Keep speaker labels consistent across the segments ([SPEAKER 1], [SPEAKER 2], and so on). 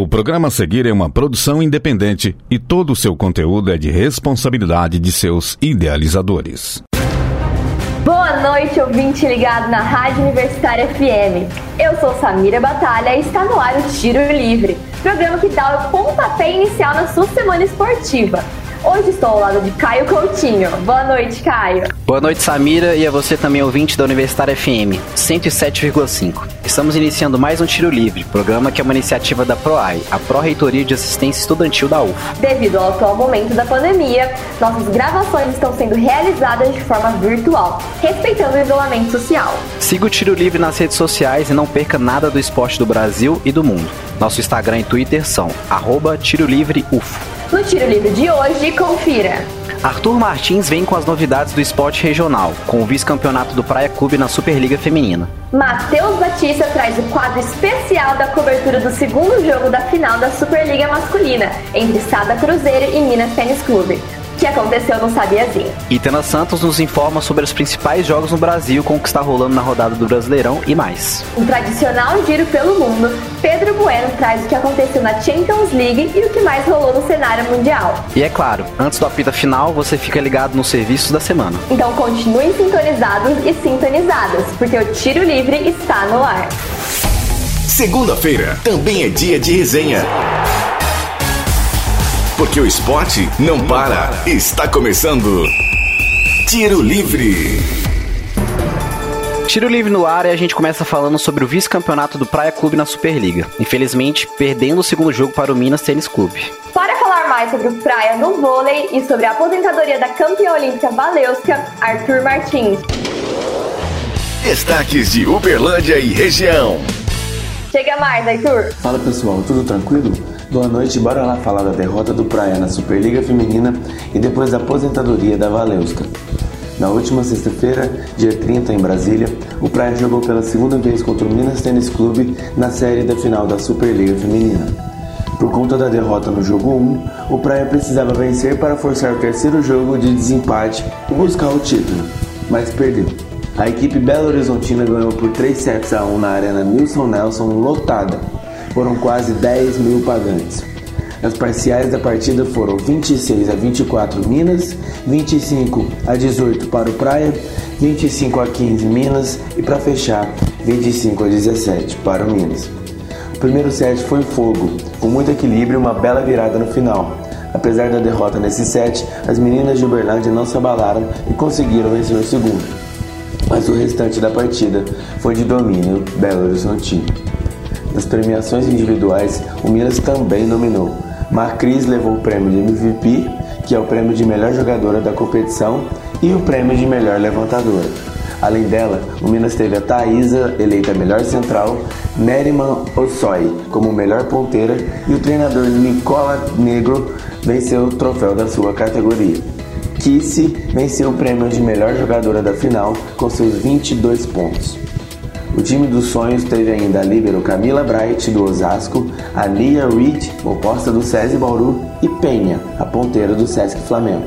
[SPEAKER 1] O programa a seguir é uma produção independente e todo o seu conteúdo é de responsabilidade de seus idealizadores.
[SPEAKER 2] Boa noite, ouvinte ligado na Rádio Universitária FM. Eu sou Samira Batalha e está no ar o Tiro Livre, programa que dá o pontapé inicial na sua semana esportiva. Hoje estou ao lado de Caio Coutinho. Boa noite, Caio.
[SPEAKER 3] Boa noite, Samira, e a você também ouvinte da Universitária FM 107,5. Estamos iniciando mais um Tiro Livre, programa que é uma iniciativa da PROAI, a Pró-Reitoria de Assistência Estudantil da UF.
[SPEAKER 2] Devido ao atual momento da pandemia, nossas gravações estão sendo realizadas de forma virtual, respeitando o isolamento social.
[SPEAKER 3] Siga o Tiro Livre nas redes sociais e não perca nada do esporte do Brasil e do mundo. Nosso Instagram e Twitter são arroba Tiro Livre UF.
[SPEAKER 2] No Tiro Livre de hoje, confira.
[SPEAKER 3] Arthur Martins vem com as novidades do esporte regional, com o vice-campeonato do Praia Clube na Superliga Feminina.
[SPEAKER 2] Matheus Batista traz o quadro especial da cobertura do segundo jogo da final da Superliga Masculina, entre Sada Cruzeiro e Minas Tênis Clube que aconteceu no Sabiazinho.
[SPEAKER 3] Itana Santos nos informa sobre os principais jogos no Brasil com o que está rolando na rodada do Brasileirão e mais.
[SPEAKER 2] Um tradicional giro pelo mundo, Pedro Bueno traz o que aconteceu na Champions League e o que mais rolou no cenário mundial.
[SPEAKER 3] E é claro, antes do apita final, você fica ligado nos serviços da semana.
[SPEAKER 2] Então continuem sintonizados e sintonizadas, porque o Tiro Livre está no ar.
[SPEAKER 4] Segunda-feira também é dia de resenha. Porque o esporte não para. Está começando. Tiro Livre.
[SPEAKER 3] Tiro livre no ar e a gente começa falando sobre o vice-campeonato do Praia Clube na Superliga. Infelizmente, perdendo o segundo jogo para o Minas Tênis Clube.
[SPEAKER 2] Para falar mais sobre o Praia no vôlei e sobre a aposentadoria da campeã olímpica Valeuska, Arthur Martins.
[SPEAKER 4] Destaques de Uberlândia e região.
[SPEAKER 2] Chega mais, Arthur.
[SPEAKER 5] Fala pessoal, tudo tranquilo? Boa noite, bora lá falar da derrota do Praia na Superliga Feminina e depois da aposentadoria da Valeuska. Na última sexta-feira, dia 30, em Brasília, o Praia jogou pela segunda vez contra o Minas Tênis Clube na série da final da Superliga Feminina. Por conta da derrota no jogo 1, o Praia precisava vencer para forçar o terceiro jogo de desempate e buscar o título, mas perdeu. A equipe Belo Horizontina ganhou por 3 sets a 1 na Arena Nilson Nelson lotada, foram quase 10 mil pagantes. As parciais da partida foram 26 a 24 Minas, 25 a 18 para o Praia, 25 a 15 Minas e para fechar 25 a 17 para o Minas. O primeiro set foi fogo, com muito equilíbrio e uma bela virada no final. Apesar da derrota nesse set, as meninas de Uberlândia não se abalaram e conseguiram vencer o segundo. Mas o restante da partida foi de domínio Belo Horizontino. Nas premiações individuais, o Minas também nominou. Macris levou o prêmio de MVP, que é o prêmio de melhor jogadora da competição, e o prêmio de melhor levantadora. Além dela, o Minas teve a Thaisa, eleita melhor central, Neriman Ossoy como melhor ponteira e o treinador Nicola Negro venceu o troféu da sua categoria. Kissy venceu o prêmio de melhor jogadora da final com seus 22 pontos. O time dos sonhos teve ainda a líbero Camila Bright, do Osasco, a Lia Reed, oposta do SESI Bauru, e Penha, a ponteira do Sesc Flamengo.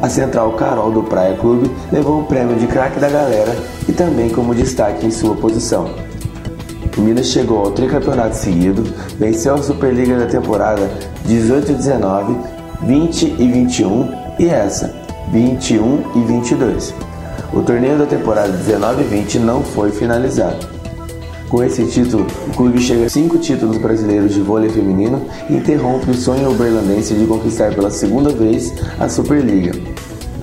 [SPEAKER 5] A central Carol, do Praia Clube, levou o prêmio de craque da galera e também como destaque em sua posição. O Minas chegou ao tricampeonato seguido, venceu a Superliga da temporada 18 e 19, 20 e 21 e essa, 21 e 22. O torneio da temporada 19-20 não foi finalizado. Com esse título, o clube chega a cinco títulos brasileiros de vôlei feminino e interrompe o sonho uberlandense de conquistar pela segunda vez a Superliga.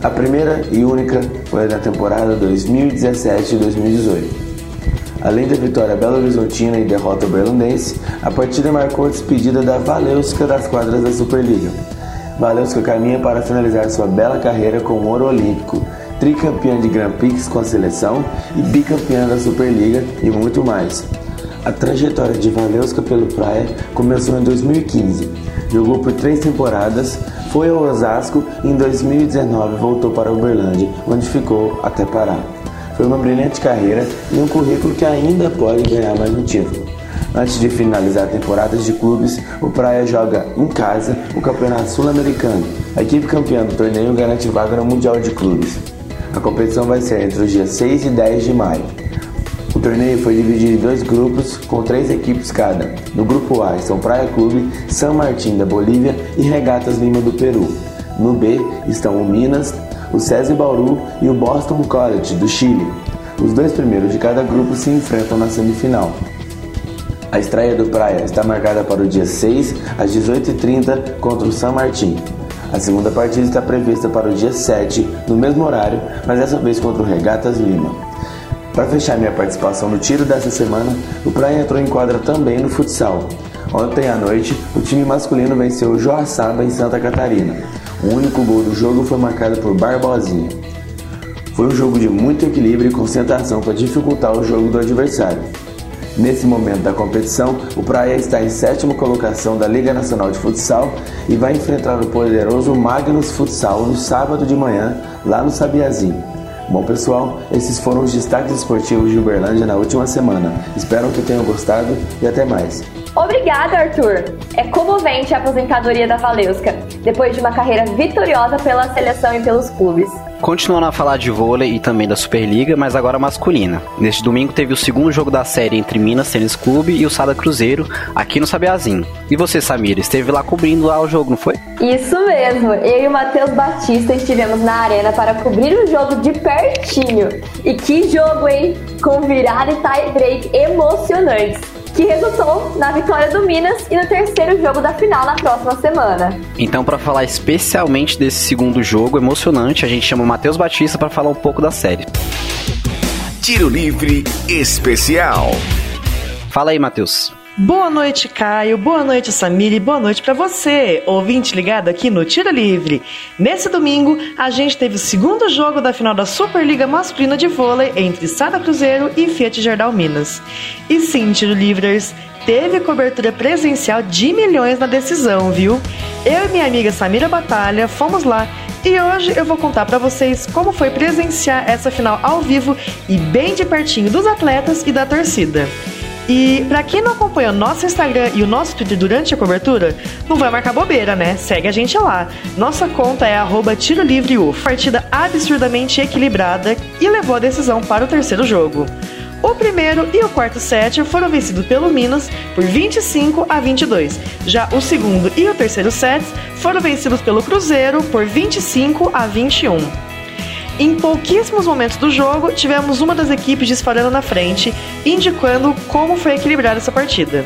[SPEAKER 5] A primeira e única foi na temporada 2017-2018. Além da vitória Belo Horizontina e derrota uberlandense, a partida marcou a despedida da Valeuska das quadras da Superliga. Valeuska caminha para finalizar sua bela carreira com o ouro olímpico, tricampeã de Grand Prix com a seleção e bicampeã da Superliga e muito mais. A trajetória de Valeuska pelo Praia começou em 2015. Jogou por três temporadas, foi ao Osasco e em 2019 voltou para Uberlândia, onde ficou até parar. Foi uma brilhante carreira e um currículo que ainda pode ganhar mais um título. Antes de finalizar temporadas de clubes, o Praia joga em casa o Campeonato Sul-Americano. A equipe campeã do torneio garante vaga no Mundial de Clubes. A competição vai ser entre os dias 6 e 10 de maio. O torneio foi dividido em dois grupos com três equipes cada. No grupo A estão Praia Clube, San Martín da Bolívia e Regatas Lima do Peru. No B estão o Minas, o SESI Bauru e o Boston College do Chile. Os dois primeiros de cada grupo se enfrentam na semifinal. A estreia do Praia está marcada para o dia 6 às 18h30 contra o San Martín. A segunda partida está prevista para o dia 7, no mesmo horário, mas dessa vez contra o Regatas Lima. Para fechar minha participação no tiro dessa semana, o Praia entrou em quadra também no futsal. Ontem à noite, o time masculino venceu o Joaçaba em Santa Catarina. O único gol do jogo foi marcado por Barbosinha. Foi um jogo de muito equilíbrio e concentração para dificultar o jogo do adversário. Nesse momento da competição, o Praia está em sétima colocação da Liga Nacional de Futsal e vai enfrentar o poderoso Magnus Futsal no sábado de manhã, lá no Sabiazinho. Bom pessoal, esses foram os destaques esportivos de Uberlândia na última semana. Espero que tenham gostado e até mais.
[SPEAKER 2] Obrigada, Arthur! É comovente a aposentadoria da Valeuska, depois de uma carreira vitoriosa pela seleção e pelos clubes.
[SPEAKER 3] Continuando a falar de vôlei e também da Superliga, mas agora masculina. Neste domingo teve o segundo jogo da série entre Minas Tênis Clube e o Sada Cruzeiro, aqui no Sabiazinho. E você, Samira, esteve lá cobrindo lá o jogo, não foi?
[SPEAKER 2] Isso mesmo! Eu e o Matheus Batista estivemos na arena para cobrir o jogo de pertinho. E que jogo, hein? Com virada e tie break emocionantes que resultou na vitória do Minas e no terceiro jogo da final na próxima semana.
[SPEAKER 3] Então, para falar especialmente desse segundo jogo emocionante, a gente chama o Matheus Batista para falar um pouco da série.
[SPEAKER 4] Tiro Livre Especial.
[SPEAKER 3] Fala aí, Matheus.
[SPEAKER 6] Boa noite, Caio. Boa noite, Samir. E boa noite para você, ouvinte ligado aqui no Tiro Livre. Nesse domingo, a gente teve o segundo jogo da final da Superliga Masculina de Vôlei entre Sada Cruzeiro e Fiat Gerdau Minas. E sim, Tiro Livres, teve cobertura presencial de milhões na decisão, viu? Eu e minha amiga Samira Batalha fomos lá e hoje eu vou contar para vocês como foi presenciar essa final ao vivo e bem de pertinho dos atletas e da torcida. E para quem não acompanha o nosso Instagram e o nosso Twitter durante a cobertura, não vai marcar bobeira, né? Segue a gente lá. Nossa conta é arroba Tiro Livre UF. Partida absurdamente equilibrada e levou a decisão para o terceiro jogo. O primeiro e o quarto set foram vencidos pelo Minas por 25 a 22. Já o segundo e o terceiro sets foram vencidos pelo Cruzeiro por 25 a 21. Em pouquíssimos momentos do jogo, tivemos uma das equipes disparando na frente, indicando como foi equilibrada essa partida.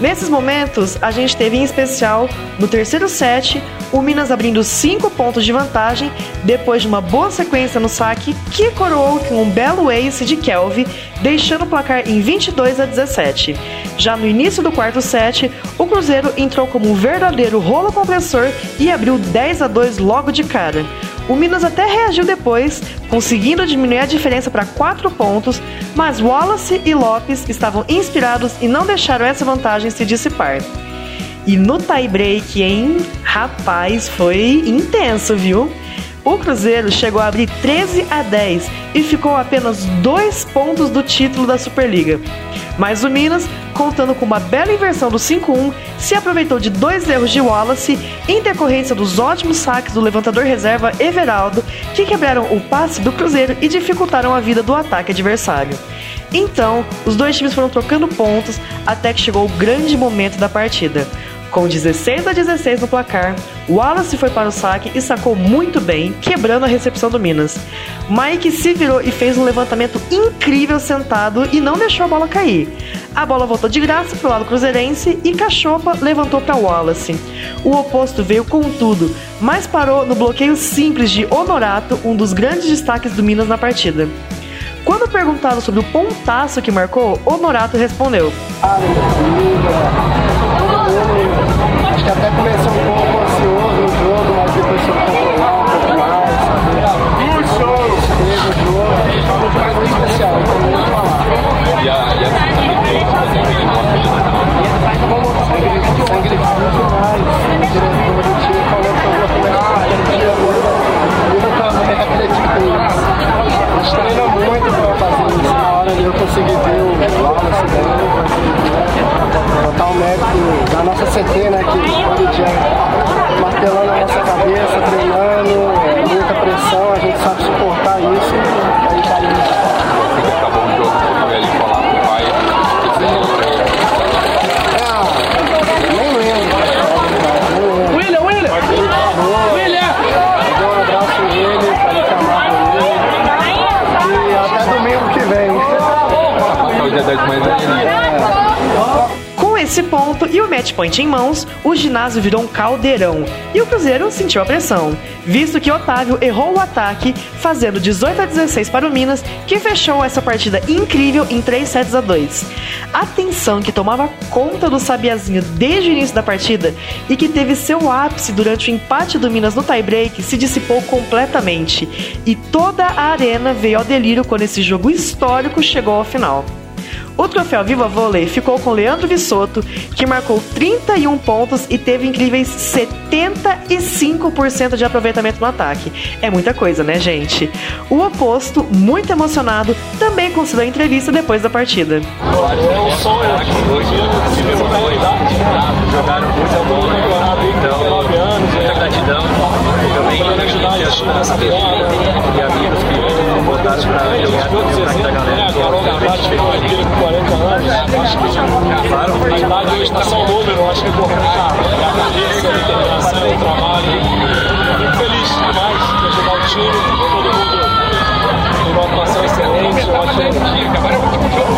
[SPEAKER 6] Nesses momentos, a gente teve em especial, no terceiro set, o Minas abrindo 5 pontos de vantagem depois de uma boa sequência no saque que coroou com um belo ace de Kelvin, deixando o placar em 22 a 17. Já no início do quarto set, o Cruzeiro entrou como um verdadeiro rolo compressor e abriu 10 a 2 logo de cara. O Minas até reagiu depois, conseguindo diminuir a diferença para 4 pontos, mas Wallace e Lopes estavam inspirados e não deixaram essa vantagem se dissipar. E no tie break, hein? Rapaz, foi intenso, viu? O Cruzeiro chegou a abrir 13 a 10 e ficou apenas dois pontos do título da Superliga. Mas o Minas, contando com uma bela inversão do 5-1, se aproveitou de dois erros de Wallace em decorrência dos ótimos saques do levantador reserva Everaldo, que quebraram o passe do Cruzeiro e dificultaram a vida do ataque adversário. Então, os dois times foram trocando pontos até que chegou o grande momento da partida. Com 16 a 16 no placar, Wallace foi para o saque e sacou muito bem, quebrando a recepção do Minas. Mike se virou e fez um levantamento incrível sentado e não deixou a bola cair. A bola voltou de graça para o lado cruzeirense e Cachopa levantou para Wallace. O oposto veio com tudo, mas parou no bloqueio simples de Honorato, um dos grandes destaques do Minas na partida. Quando perguntado sobre o pontaço que marcou, Honorato respondeu:
[SPEAKER 7] Ah, Acho que até começou um pouco ansioso no jogo, mas depois se controlar um pouco mais, sabe? Duas shows! Teve o jogo, foi um muito especial, então não vou falar. E a, e a sangue demais. O diretor do time falou que eu vou começar a dia e eu nunca isso. A gente pra fazer eu consegui ver o Wallace dando, botar o mérito da nossa CT, né? Que todo dia martelando a nossa cabeça, treinando, é, muita pressão, a gente sabe suportar isso.
[SPEAKER 6] Ponto e o match point em mãos, o ginásio virou um caldeirão e o Cruzeiro sentiu a pressão, visto que Otávio errou o ataque, fazendo 18 a 16 para o Minas, que fechou essa partida incrível em 3 sets a 2. A tensão que tomava conta do Sabiazinho desde o início da partida e que teve seu ápice durante o empate do Minas no tie-break se dissipou completamente e toda a arena veio ao delírio quando esse jogo histórico chegou ao final. O troféu Viva Vôlei ficou com Leandro Vissoto, que marcou 31 pontos e teve incríveis 75% de aproveitamento no ataque. É muita coisa, né, gente? O oposto, muito emocionado, também concedeu entrevista depois da partida.
[SPEAKER 7] É um sonho, em 19 anos. Muita gratidão. Também ajudar. E botaram pra jogar todos os da galera. Carol Gavatti ficou aqui com 40 anos. Acho que claro, a idade hoje está só um número. Acho que é importante a cabeça, a determinação, o trabalho. Fico feliz demais de ajudar o time, todo mundo tem uma atuação excelente. Eu acho que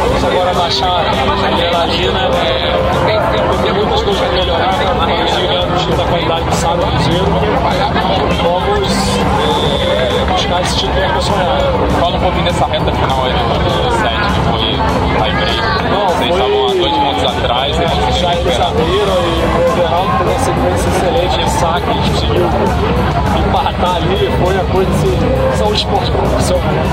[SPEAKER 7] vamos agora baixar a adrenalina. Tem muitas coisas para melhorar. Chegando o time da qualidade do sábado Cruzeiro. Vamos eh, buscar esse título emocional.
[SPEAKER 8] Fala um pouquinho dessa reta final aí do set que foi tie break. Vocês estavam há dois pontos atrás
[SPEAKER 7] Já
[SPEAKER 8] conseguiram
[SPEAKER 7] eles
[SPEAKER 8] recuperar.
[SPEAKER 7] abriram e o Everaldo teve uma sequência excelente de saque, a gente conseguiu empatar ali, foi a coisa assim, são esportes profissionais.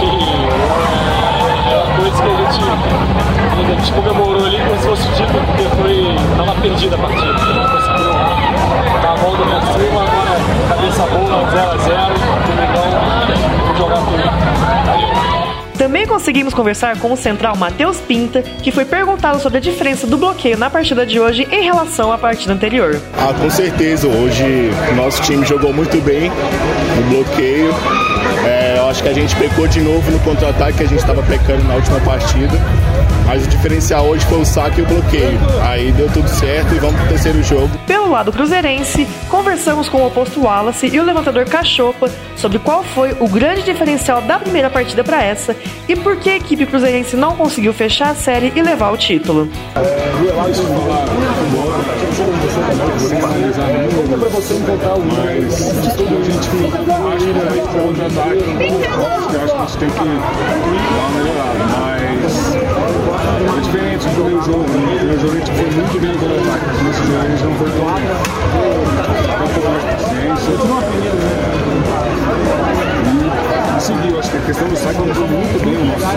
[SPEAKER 7] E é uma coisa que a gente, a gente comemorou ali como se fosse título, porque foi, tava perdida a partida. Cima, agora cabeça boa, 0x0, Domingão, vamos jogar tudo.
[SPEAKER 6] Também conseguimos conversar com o central Matheus Pinta, que foi perguntado sobre a diferença do bloqueio na partida de hoje em relação à partida anterior.
[SPEAKER 9] Ah, com certeza. Hoje o nosso time jogou muito bem no bloqueio. É, eu acho que a gente pecou de novo no contra-ataque que a gente estava pecando na última partida. Mas o diferencial hoje foi o saque e o bloqueio. Aí deu tudo certo e vamos pro terceiro jogo.
[SPEAKER 6] Pelo lado cruzeirense, conversamos com o oposto Wallace e o levantador Cachopa sobre qual foi o grande diferencial da primeira partida para essa e por que a equipe cruzeirense não conseguiu fechar a série e levar o título.
[SPEAKER 9] Mas de tudo a gente acho que pro contra-ataque. Acho que acho que a gente tem que dar uma melhorada. Mas é diferente do primeiro jogo. No primeiro jogo a gente foi muito bem contra-ataque. Nesse jogo a gente não foi tão Tem um pouco mais paciência. E seguiu, acho que a questão do saque mudou muito bem o nosso saque.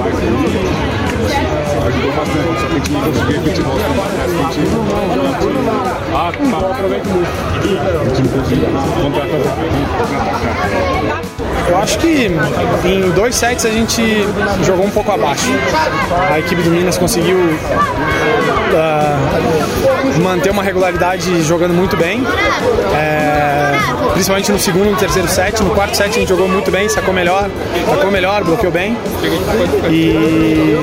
[SPEAKER 9] Ajudou bastante. Só que a gente não conseguia repetir bola Ah, tá. Aproveita muito. A gente não conseguiu contra-atacar.
[SPEAKER 10] Eu acho que em dois sets a gente jogou um pouco abaixo. A equipe do Minas conseguiu ah, manter uma regularidade jogando muito bem, É, principalmente no segundo e no terceiro set. No quarto set a gente jogou muito bem, sacou melhor, sacou melhor, bloqueou bem. E,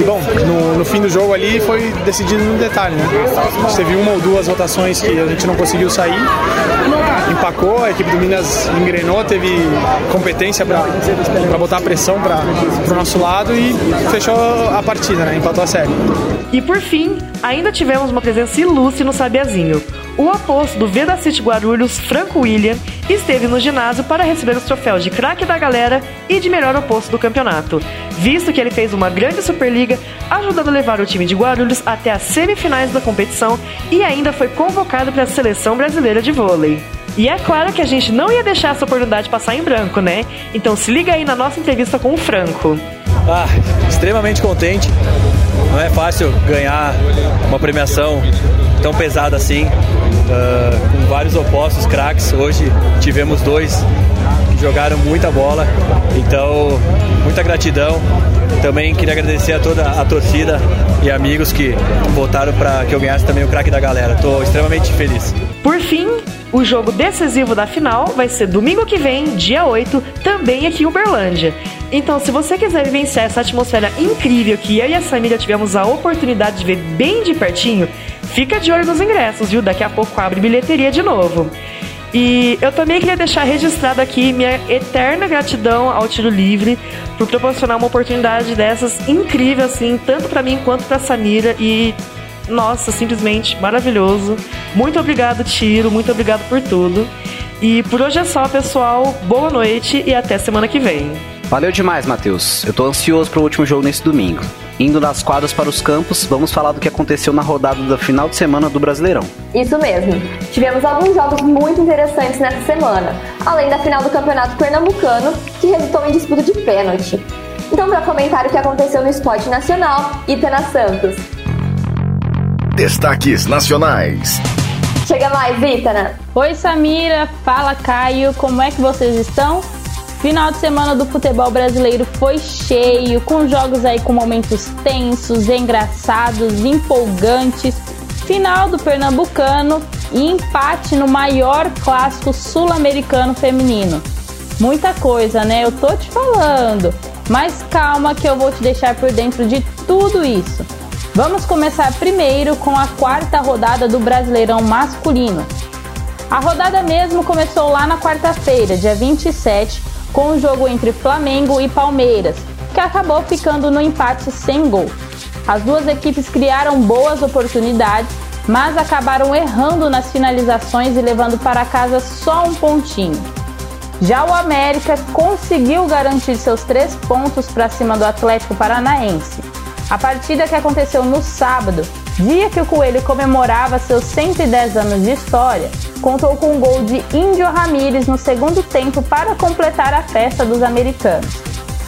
[SPEAKER 10] e bom, no, no fim do jogo ali foi decidido no detalhe, né? A gente teve uma ou duas rotações que a gente não conseguiu sair, empacou, a equipe do Minas engrenou, teve competência para botar pressão para o nosso lado e fechou a partida, né? Empatou a série.
[SPEAKER 6] E por fim, ainda tivemos uma presença ilustre no Sabiazinho. O oposto do Veda City Guarulhos, Franco William, esteve no ginásio para receber os troféus de craque da galera e de melhor oposto do campeonato, visto que ele fez uma grande Superliga, ajudando a levar o time de Guarulhos até as semifinais da competição e ainda foi convocado para a seleção brasileira de vôlei. E é claro que a gente não ia deixar essa oportunidade passar em branco, né? Então se liga aí na nossa entrevista com o Franco.
[SPEAKER 11] Ah, extremamente contente. Não é fácil ganhar uma premiação tão pesada assim, ah, com vários opostos craques. Hoje tivemos dois que jogaram muita bola, então muita gratidão. Também queria agradecer a toda a torcida e amigos que votaram para que eu ganhasse também o craque da galera. Estou extremamente feliz.
[SPEAKER 6] Por fim, o jogo decisivo da final vai ser domingo que vem, dia 8, também aqui em Uberlândia. Então, se você quiser vivenciar essa atmosfera incrível que eu e a Samira tivemos a oportunidade de ver bem de pertinho, fica de olho nos ingressos, viu? Daqui a pouco abre bilheteria de novo. E eu também queria deixar registrado aqui minha eterna gratidão ao Tiro Livre por proporcionar uma oportunidade dessas incrível assim, tanto para mim quanto para Samira e nossa, simplesmente maravilhoso. Muito obrigado, Tiro, muito obrigado por tudo. E por hoje é só, pessoal. Boa noite e até semana que vem.
[SPEAKER 3] Valeu demais, Matheus. Eu tô ansioso pro último jogo nesse domingo. Indo das quadras para os campos, vamos falar do que aconteceu na rodada da final de semana do Brasileirão.
[SPEAKER 2] Isso mesmo. Tivemos alguns jogos muito interessantes nessa semana, além da final do Campeonato Pernambucano, que resultou em disputa de pênalti. Então, para comentar o que aconteceu no esporte nacional, Itana Santos.
[SPEAKER 4] Destaques nacionais.
[SPEAKER 2] Chega mais, Itana.
[SPEAKER 12] Oi, Samira. Fala, Caio. Como é que vocês estão? Final de semana do futebol brasileiro foi cheio, com jogos aí com momentos tensos, engraçados, empolgantes. Final do Pernambucano e empate no maior clássico sul-americano feminino. Muita coisa, né? Eu tô te falando. Mas calma que eu vou te deixar por dentro de tudo isso. Vamos começar primeiro com a quarta rodada do Brasileirão masculino. A rodada mesmo começou lá na quarta-feira, dia 27, com o jogo entre Flamengo e Palmeiras, que acabou ficando no empate sem gol. As duas equipes criaram boas oportunidades, mas acabaram errando nas finalizações e levando para casa só um pontinho. Já o América conseguiu garantir seus três pontos para cima do Atlético Paranaense. A partida que aconteceu no sábado, dia que o Coelho comemorava seus 110 anos de história, contou com um gol de Índio Ramírez no segundo tempo para completar a festa dos americanos.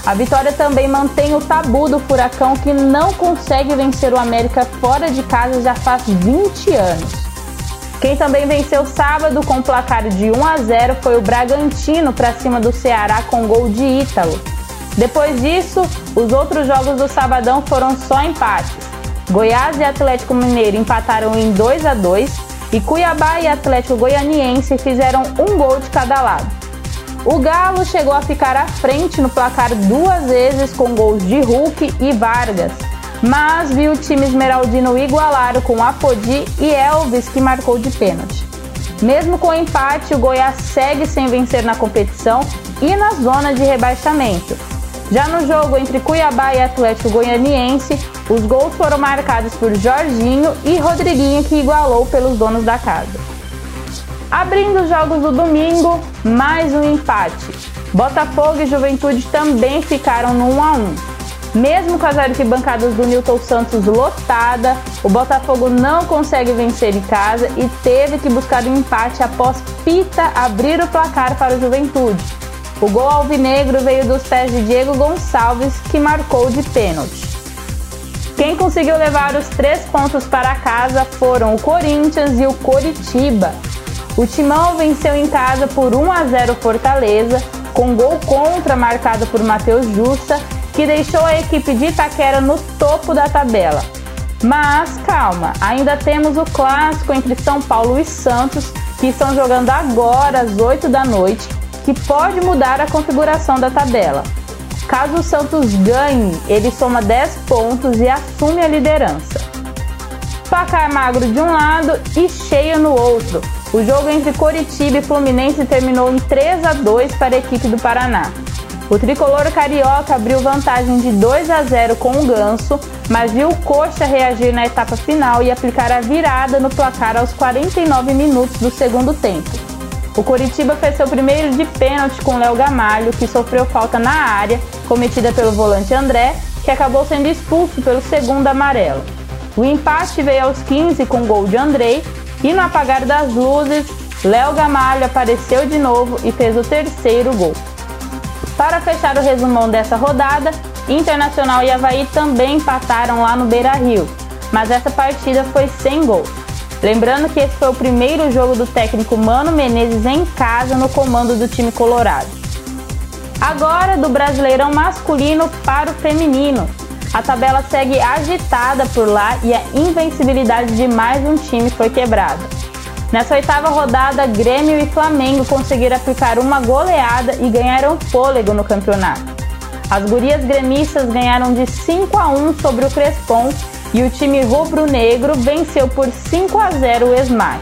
[SPEAKER 12] A vitória também mantém o tabu do Furacão que não consegue vencer o América fora de casa já faz 20 anos. Quem também venceu sábado com placar de 1 a 0 foi o Bragantino para cima do Ceará com gol de Ítalo. Depois disso, os outros jogos do sabadão foram só empates. Goiás e Atlético Mineiro empataram em 2 a 2 e Cuiabá e Atlético Goianiense fizeram um gol de cada lado. O Galo chegou a ficar à frente no placar duas vezes com gols de Hulk e Vargas mas viu o time esmeraldino igualar com Apodi e Elvis, que marcou de pênalti. Mesmo com o empate, o Goiás segue sem vencer na competição e na zona de rebaixamento. Já no jogo entre Cuiabá e Atlético Goianiense, os gols foram marcados por Jorginho e Rodriguinho, que igualou pelos donos da casa. Abrindo os jogos do domingo, mais um empate. Botafogo e Juventude também ficaram no 1 a 1. Mesmo com as arquibancadas do Newton Santos lotada, o Botafogo não consegue vencer em casa e teve que buscar um empate após Pita abrir o placar para o Juventude. O gol alvinegro veio dos pés de Diego Gonçalves, que marcou de pênalti. Quem conseguiu levar os três pontos para casa foram o Corinthians e o Coritiba. O Timão venceu em casa por 1 a 0 Fortaleza, com gol contra marcado por Matheus Justa que deixou a equipe de Itaquera no topo da tabela. Mas calma, ainda temos o clássico entre São Paulo e Santos, que estão jogando agora às 8 da noite, que pode mudar a configuração da tabela. Caso o Santos ganhe, ele soma 10 pontos e assume a liderança. Placar magro de um lado e cheio no outro. O jogo entre Coritiba e Fluminense terminou em 3 a 2 para a equipe do Paraná. O tricolor carioca abriu vantagem de 2 a 0 com o Ganso, mas viu o Coxa reagir na etapa final e aplicar a virada no placar aos 49 minutos do segundo tempo. O Coritiba fez seu primeiro de pênalti com Léo Gamalho, que sofreu falta na área, cometida pelo volante André, que acabou sendo expulso pelo segundo amarelo. O empate veio aos 15 com gol de Andrei e no apagar das luzes, Léo Gamalho apareceu de novo e fez o terceiro gol. Para fechar o resumão dessa rodada, Internacional e Havaí também empataram lá no Beira Rio, mas essa partida foi sem gol. Lembrando que esse foi o primeiro jogo do técnico Mano Menezes em casa no comando do time colorado. Agora do Brasileirão masculino para o feminino. A tabela segue agitada por lá e a invencibilidade de mais um time foi quebrada. Nessa oitava rodada, Grêmio e Flamengo conseguiram aplicar uma goleada e ganharam fôlego no campeonato. As gurias gremistas ganharam de 5 a 1 sobre o Crespon e o time rubro-negro venceu por 5 a 0 o Esmar.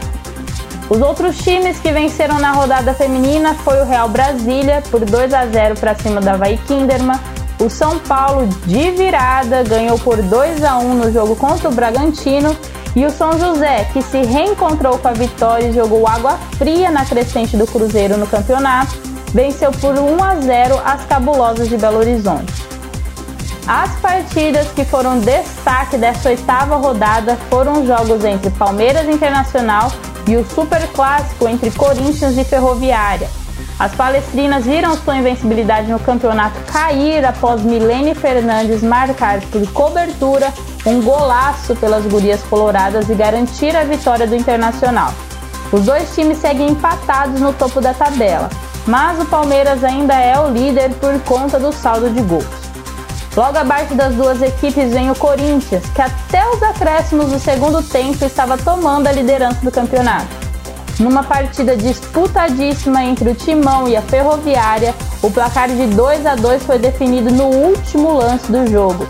[SPEAKER 12] Os outros times que venceram na rodada feminina foi o Real Brasília por 2 a 0 para cima da Havaí Kinderman, o São Paulo de virada ganhou por 2 a 1 no jogo contra o Bragantino E o São José, que se reencontrou com a vitória e jogou água fria na crescente do Cruzeiro no campeonato, venceu por 1 a 0 as Cabulosas de Belo Horizonte. As partidas que foram destaque dessa oitava rodada foram os jogos entre Palmeiras Internacional e o Super Clássico entre Corinthians e Ferroviária. As palestrinas viram sua invencibilidade no campeonato cair após Milene Fernandes marcar por cobertura um golaço pelas gurias coloradas e garantir a vitória do Internacional. Os dois times seguem empatados no topo da tabela, mas o Palmeiras ainda é o líder por conta do saldo de gols. Logo abaixo das duas equipes vem o Corinthians, que até os acréscimos do segundo tempo estava tomando a liderança do campeonato. Numa partida disputadíssima entre o Timão e a Ferroviária, o placar de 2 a 2 foi definido no último lance do jogo,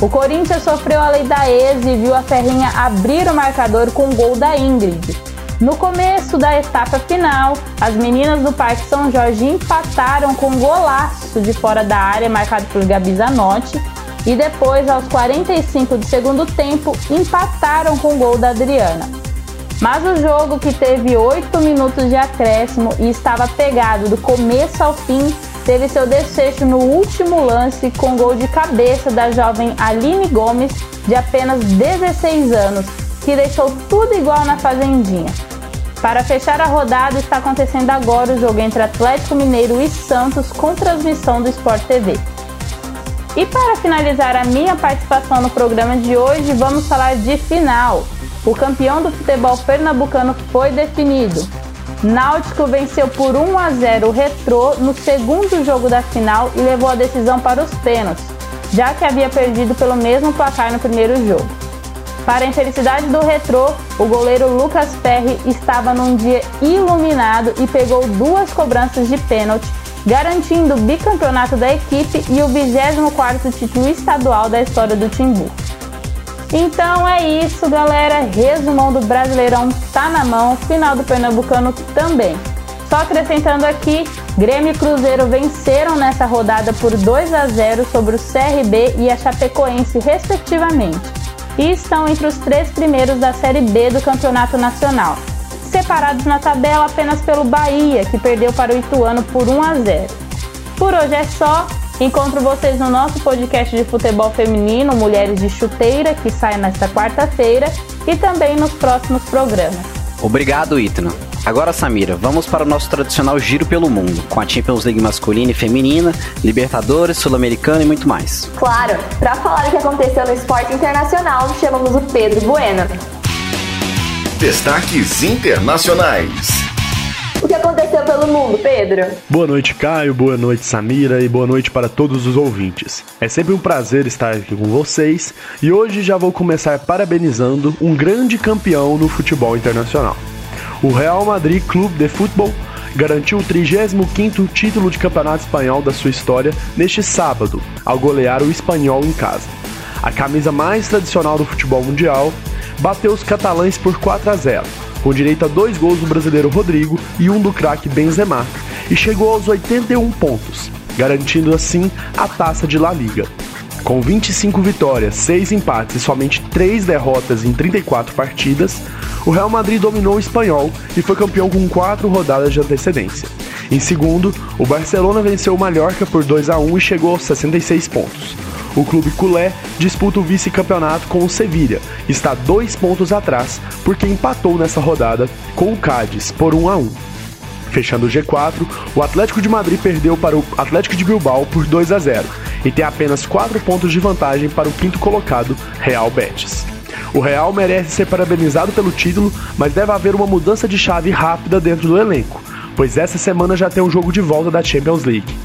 [SPEAKER 12] o Corinthians sofreu a lei da ex e viu a Ferrinha abrir o marcador com o gol da Ingrid. No começo da etapa final, as meninas do Parque São Jorge empataram com um golaço de fora da área marcado por Gabi Zanotti e depois, aos 45 do segundo tempo, empataram com o gol da Adriana. Mas o jogo, que teve 8 minutos de acréscimo e estava pegado do começo ao fim, teve seu desfecho no último lance com gol de cabeça da jovem Aline Gomes, de apenas 16 anos, que deixou tudo igual na Fazendinha. Para fechar a rodada, está acontecendo agora o jogo entre Atlético Mineiro e Santos com transmissão do Sport TV. E para finalizar a minha participação no programa de hoje, vamos falar de final. O campeão do futebol pernambucano foi definido. Náutico venceu por 1 a 0 o Retrô no segundo jogo da final e levou a decisão para os pênaltis, já que havia perdido pelo mesmo placar no primeiro jogo. Para a infelicidade do Retrô, o goleiro Lucas Ferri estava num dia iluminado e pegou duas cobranças de pênalti, garantindo o bicampeonato da equipe e o 24º título estadual da história do Timbu. Então é isso, galera. Resumão do Brasileirão tá na mão, final do Pernambucano também. Só acrescentando aqui, Grêmio e Cruzeiro venceram nessa rodada por 2 a 0 sobre o CRB e a Chapecoense, respectivamente, e estão entre os três primeiros da Série B do Campeonato Nacional, separados na tabela apenas pelo Bahia, que perdeu para o Ituano por 1 a 0. Por hoje é só. Encontro vocês no nosso podcast de futebol feminino Mulheres de Chuteira, que sai nesta quarta-feira, e também nos próximos programas.
[SPEAKER 3] Obrigado, Itno. Agora, Samira, vamos para o nosso tradicional giro pelo mundo, com a Champions League masculina e feminina, Libertadores, Sul-Americana e muito mais.
[SPEAKER 2] Claro, para falar o que aconteceu no esporte internacional, chamamos o Pedro Bueno.
[SPEAKER 4] Destaques internacionais.
[SPEAKER 2] O que aconteceu pelo mundo, Pedro?
[SPEAKER 13] Boa noite, Caio. Boa noite, Samira. E boa noite para todos os ouvintes. É sempre um prazer estar aqui com vocês. E hoje já vou começar parabenizando um grande campeão no futebol internacional. O Real Madrid Clube de Futebol garantiu o 35º título de campeonato espanhol da sua história neste sábado, ao golear o espanhol em casa. A camisa mais tradicional do futebol mundial bateu os catalães por 4 a 0 com direito a dois gols do brasileiro Rodrigo e um do craque Benzema, e chegou aos 81 pontos, garantindo assim a taça de La Liga. Com 25 vitórias, 6 empates e somente 3 derrotas em 34 partidas, o Real Madrid dominou o espanhol e foi campeão com 4 rodadas de antecedência. Em segundo, o Barcelona venceu o Mallorca por 2 a 1 e chegou aos 66 pontos. O clube culé disputa o vice-campeonato com o Sevilha, está dois pontos atrás, porque empatou nessa rodada com o Cádiz por 1 a 1. Fechando o G4, o Atlético de Madrid perdeu para o Atlético de Bilbao por 2 a 0 e tem apenas 4 pontos de vantagem para o quinto colocado, Real Betis. O Real merece ser parabenizado pelo título, mas deve haver uma mudança de chave rápida dentro do elenco, pois essa semana já tem um jogo de volta da Champions League.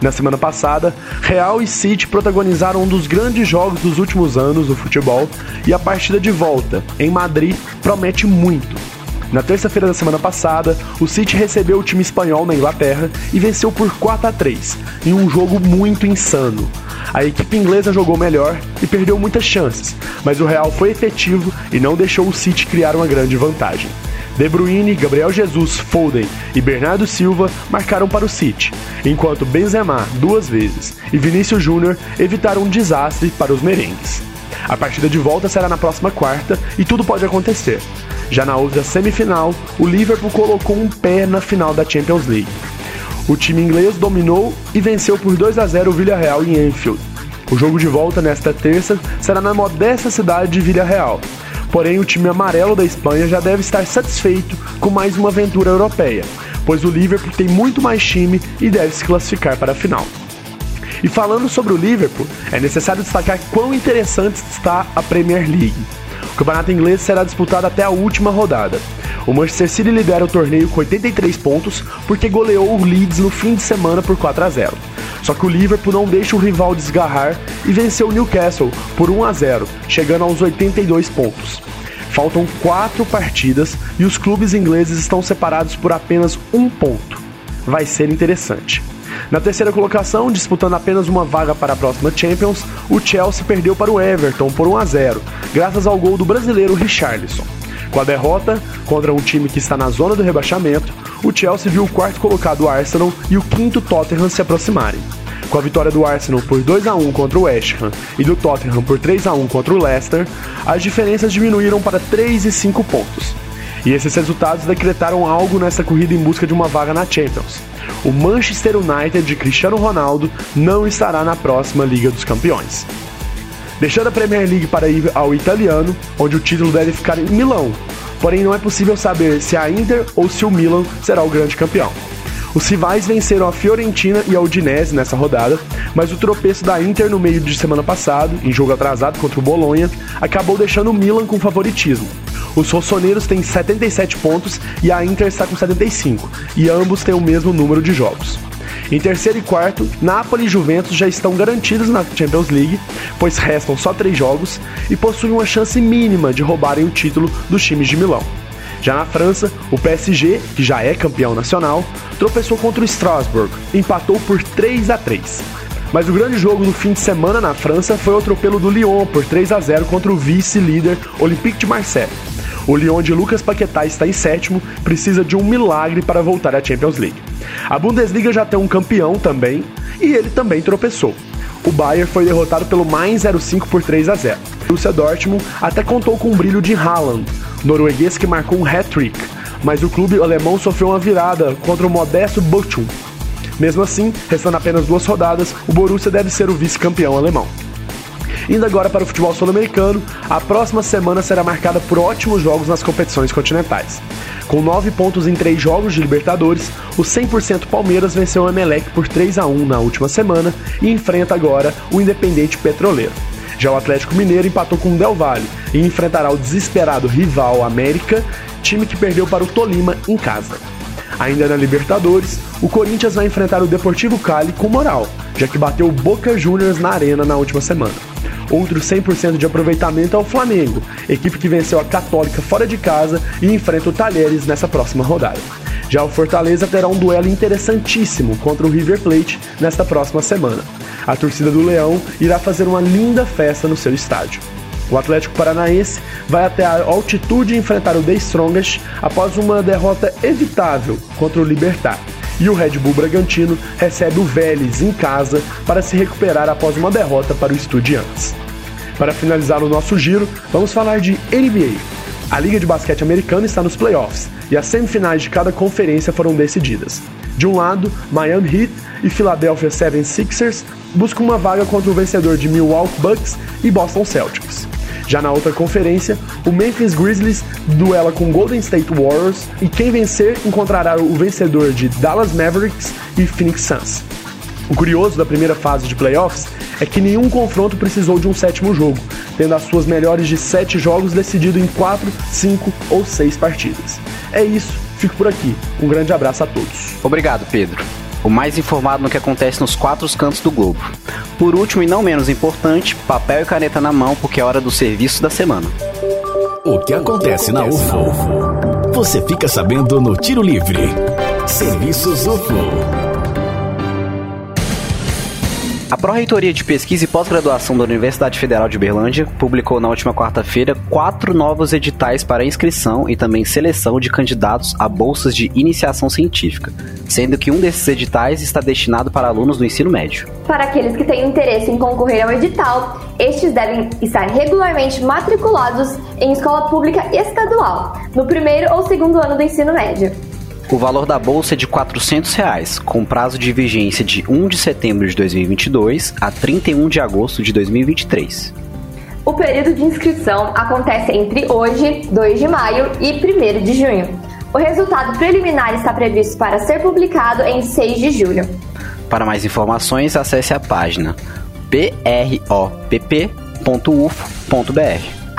[SPEAKER 13] Na semana passada, Real e City protagonizaram um dos grandes jogos dos últimos anos do futebol e a partida de volta, em Madrid, promete muito. Na terça-feira da semana passada, o City recebeu o time espanhol na Inglaterra e venceu por 4 a 3, em um jogo muito insano. A equipe inglesa jogou melhor e perdeu muitas chances, mas o Real foi efetivo e não deixou o City criar uma grande vantagem. De Bruyne, Gabriel Jesus, Foden e Bernardo Silva marcaram para o City, enquanto Benzema, duas vezes, e Vinícius Júnior evitaram um desastre para os merengues. A partida de volta será na próxima quarta e tudo pode acontecer. Já na outra semifinal, o Liverpool colocou um pé na final da Champions League. O time inglês dominou e venceu por 2 a 0 o Villarreal em Anfield. O jogo de volta nesta terça será na modesta cidade de Villarreal. Porém, o time amarelo da Espanha já deve estar satisfeito com mais uma aventura europeia, pois o Liverpool tem muito mais time e deve se classificar para a final. E falando sobre o Liverpool, é necessário destacar quão interessante está a Premier League. O campeonato inglês será disputado até a última rodada. O Manchester City lidera o torneio com 83 pontos porque goleou o Leeds no fim de semana por 4 a 0. Só que o Liverpool não deixa o rival desgarrar e venceu o Newcastle por 1 a 0, chegando aos 82 pontos. Faltam quatro partidas e os clubes ingleses estão separados por apenas um ponto. Vai ser interessante. Na terceira colocação, disputando apenas uma vaga para a próxima Champions, o Chelsea perdeu para o Everton por 1 a 0, graças ao gol do brasileiro Richarlison. Com a derrota contra um time que está na zona do rebaixamento, o Chelsea viu o quarto colocado Arsenal e o quinto Tottenham se aproximarem. Com a vitória do Arsenal por 2 a 1 contra o West Ham e do Tottenham por 3 a 1 contra o Leicester, as diferenças diminuíram para 3 e 5 pontos. E esses resultados decretaram algo nessa corrida em busca de uma vaga na Champions. O Manchester United de Cristiano Ronaldo não estará na próxima Liga dos Campeões. Deixando a Premier League para ir ao italiano, onde o título deve ficar em Milão, porém não é possível saber se a Inter ou se o Milan será o grande campeão. Os rivais venceram a Fiorentina e a Udinese nessa rodada, mas o tropeço da Inter no meio de semana passado, em jogo atrasado contra o Bolonha, acabou deixando o Milan com favoritismo. Os rossoneiros têm 77 pontos e a Inter está com 75, e ambos têm o mesmo número de jogos. Em terceiro e quarto, Napoli e Juventus já estão garantidos na Champions League, pois restam só três jogos e possuem uma chance mínima de roubarem o título dos times de Milão. Já na França, o PSG, que já é campeão nacional, tropeçou contra o Strasbourg, empatou por 3 a 3. Mas o grande jogo do fim de semana na França foi o atropelo do Lyon por 3 a 0 contra o vice-líder Olympique de Marseille. O Lyon de Lucas Paquetá está em sétimo, precisa de um milagre para voltar à Champions League. A Bundesliga já tem um campeão também, e ele também tropeçou. O Bayern foi derrotado pelo Mainz 05 por 3 a 0. O Borussia Dortmund até contou com o brilho de Haaland, norueguês que marcou um hat-trick, mas o clube alemão sofreu uma virada contra o modesto Bochum. Mesmo assim, restando apenas duas rodadas, o Borussia deve ser o vice-campeão alemão. Indo agora para o futebol sul-americano, a próxima semana será marcada por ótimos jogos nas competições continentais. Com 9 pontos em 3 jogos de Libertadores, o 100% Palmeiras venceu o Emelec por 3 a 1 na última semana e enfrenta agora o Independente Petroleiro. Já o Atlético Mineiro empatou com o Del Valle e enfrentará o desesperado rival América, time que perdeu para o Tolima em casa. Ainda na Libertadores, o Corinthians vai enfrentar o Deportivo Cali com moral, já que bateu o Boca Juniors na arena na última semana. Outro 100% de aproveitamento é o Flamengo, equipe que venceu a Católica fora de casa e enfrenta o Talheres nessa próxima rodada. Já o Fortaleza terá um duelo interessantíssimo contra o River Plate nesta próxima semana. A torcida do Leão irá fazer uma linda festa no seu estádio. O Atlético Paranaense vai até a altitude enfrentar o The Strongest após uma derrota evitável contra o Libertar. E o Red Bull Bragantino recebe o Vélez em casa para se recuperar após uma derrota para o Estudiantes. Para finalizar o nosso giro, vamos falar de NBA. A Liga de Basquete Americana está nos playoffs e as semifinais de cada conferência foram decididas. De um lado, Miami Heat e Philadelphia 76ers buscam uma vaga contra o vencedor de Milwaukee Bucks e Boston Celtics. Já na outra conferência, o Memphis Grizzlies duela com Golden State Warriors e quem vencer encontrará o vencedor de Dallas Mavericks e Phoenix Suns. O curioso da primeira fase de playoffs é que nenhum confronto precisou de um sétimo jogo, tendo as suas melhores de sete jogos decidido em quatro, cinco ou seis partidas. É isso, fico por aqui. Um grande abraço a todos.
[SPEAKER 3] Obrigado, Pedro o mais informado no que acontece nos quatro cantos do globo. Por último e não menos importante, papel e caneta na mão, porque é hora do serviço da semana.
[SPEAKER 4] O que acontece na UFO? Você fica sabendo no Tiro Livre. Serviços UFO.
[SPEAKER 3] A Pró-Reitoria de Pesquisa e Pós-Graduação da Universidade Federal de Berlândia publicou na última quarta-feira quatro novos editais para inscrição e também seleção de candidatos a bolsas de iniciação científica, sendo que um desses editais está destinado para alunos do ensino médio.
[SPEAKER 2] Para aqueles que têm interesse em concorrer ao edital, estes devem estar regularmente matriculados em escola pública estadual, no primeiro ou segundo ano do ensino médio.
[SPEAKER 3] O valor da bolsa é de 400 reais, com prazo de vigência de 1 de setembro de 2022 a 31 de agosto de 2023.
[SPEAKER 2] O período de inscrição acontece entre hoje, 2 de maio, e 1 de junho. O resultado preliminar está previsto para ser publicado em 6 de julho.
[SPEAKER 3] Para mais informações, acesse a página propp.ufo.br.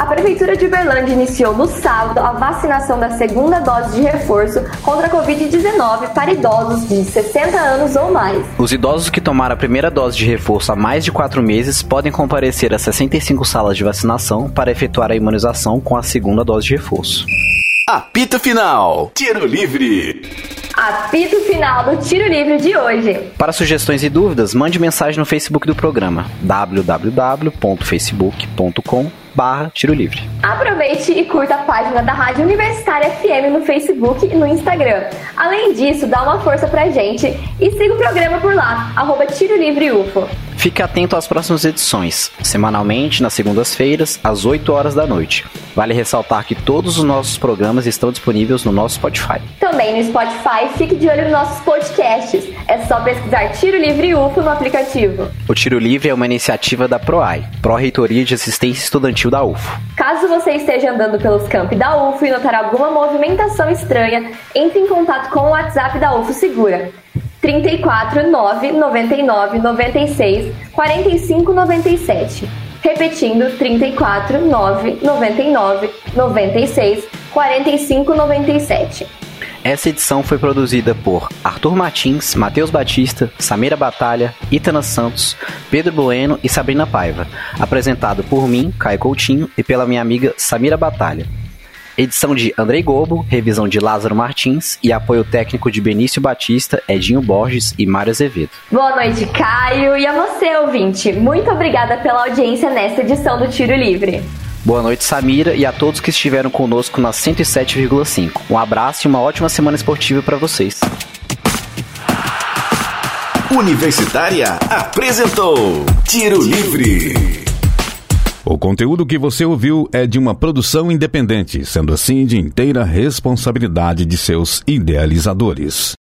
[SPEAKER 2] A Prefeitura de Uberlândia iniciou no sábado a vacinação da segunda dose de reforço contra a Covid-19 para idosos de 60 anos ou mais.
[SPEAKER 3] Os idosos que tomaram a primeira dose de reforço há mais de quatro meses podem comparecer a 65 salas de vacinação para efetuar a imunização com a segunda dose de reforço.
[SPEAKER 4] Apito Final. Tiro Livre.
[SPEAKER 2] Apito final do Tiro Livre de hoje.
[SPEAKER 3] Para sugestões e dúvidas, mande mensagem no Facebook do programa www.facebook.com barra Tiro Livre.
[SPEAKER 2] Aproveite e curta a página da Rádio Universitária FM no Facebook e no Instagram. Além disso, dá uma força pra gente e siga o programa por lá, arroba Tiro Livre UFO.
[SPEAKER 3] Fique atento às próximas edições, semanalmente nas segundas-feiras, às 8 horas da noite. Vale ressaltar que todos os nossos programas estão disponíveis no nosso Spotify.
[SPEAKER 2] Também no Spotify, fique de olho nos nossos podcasts. É só pesquisar Tiro Livre UFO no aplicativo.
[SPEAKER 3] O Tiro Livre é uma iniciativa da PROAI, Pró-Reitoria de Assistência Estudantil da UFO.
[SPEAKER 2] Caso você esteja andando pelos campi da UFO e notar alguma movimentação estranha, entre em contato com o WhatsApp da UFO Segura. 34 9 99 96 45 97. Repetindo, 34 9 99 96 45 97.
[SPEAKER 3] Essa edição foi produzida por Arthur Martins, Matheus Batista, Samira Batalha, Itana Santos, Pedro Bueno e Sabrina Paiva. Apresentado por mim, Caio Coutinho, e pela minha amiga Samira Batalha. Edição de Andrei Gobo, revisão de Lázaro Martins e apoio técnico de Benício Batista, Edinho Borges e Mário Azevedo.
[SPEAKER 2] Boa noite, Caio, e a você, ouvinte. Muito obrigada pela audiência nesta edição do Tiro Livre.
[SPEAKER 3] Boa noite, Samira, e a todos que estiveram conosco na 107,5. Um abraço e uma ótima semana esportiva para vocês.
[SPEAKER 4] Universitária apresentou Tiro Livre.
[SPEAKER 1] O conteúdo que você ouviu é de uma produção independente, sendo assim de inteira responsabilidade de seus idealizadores.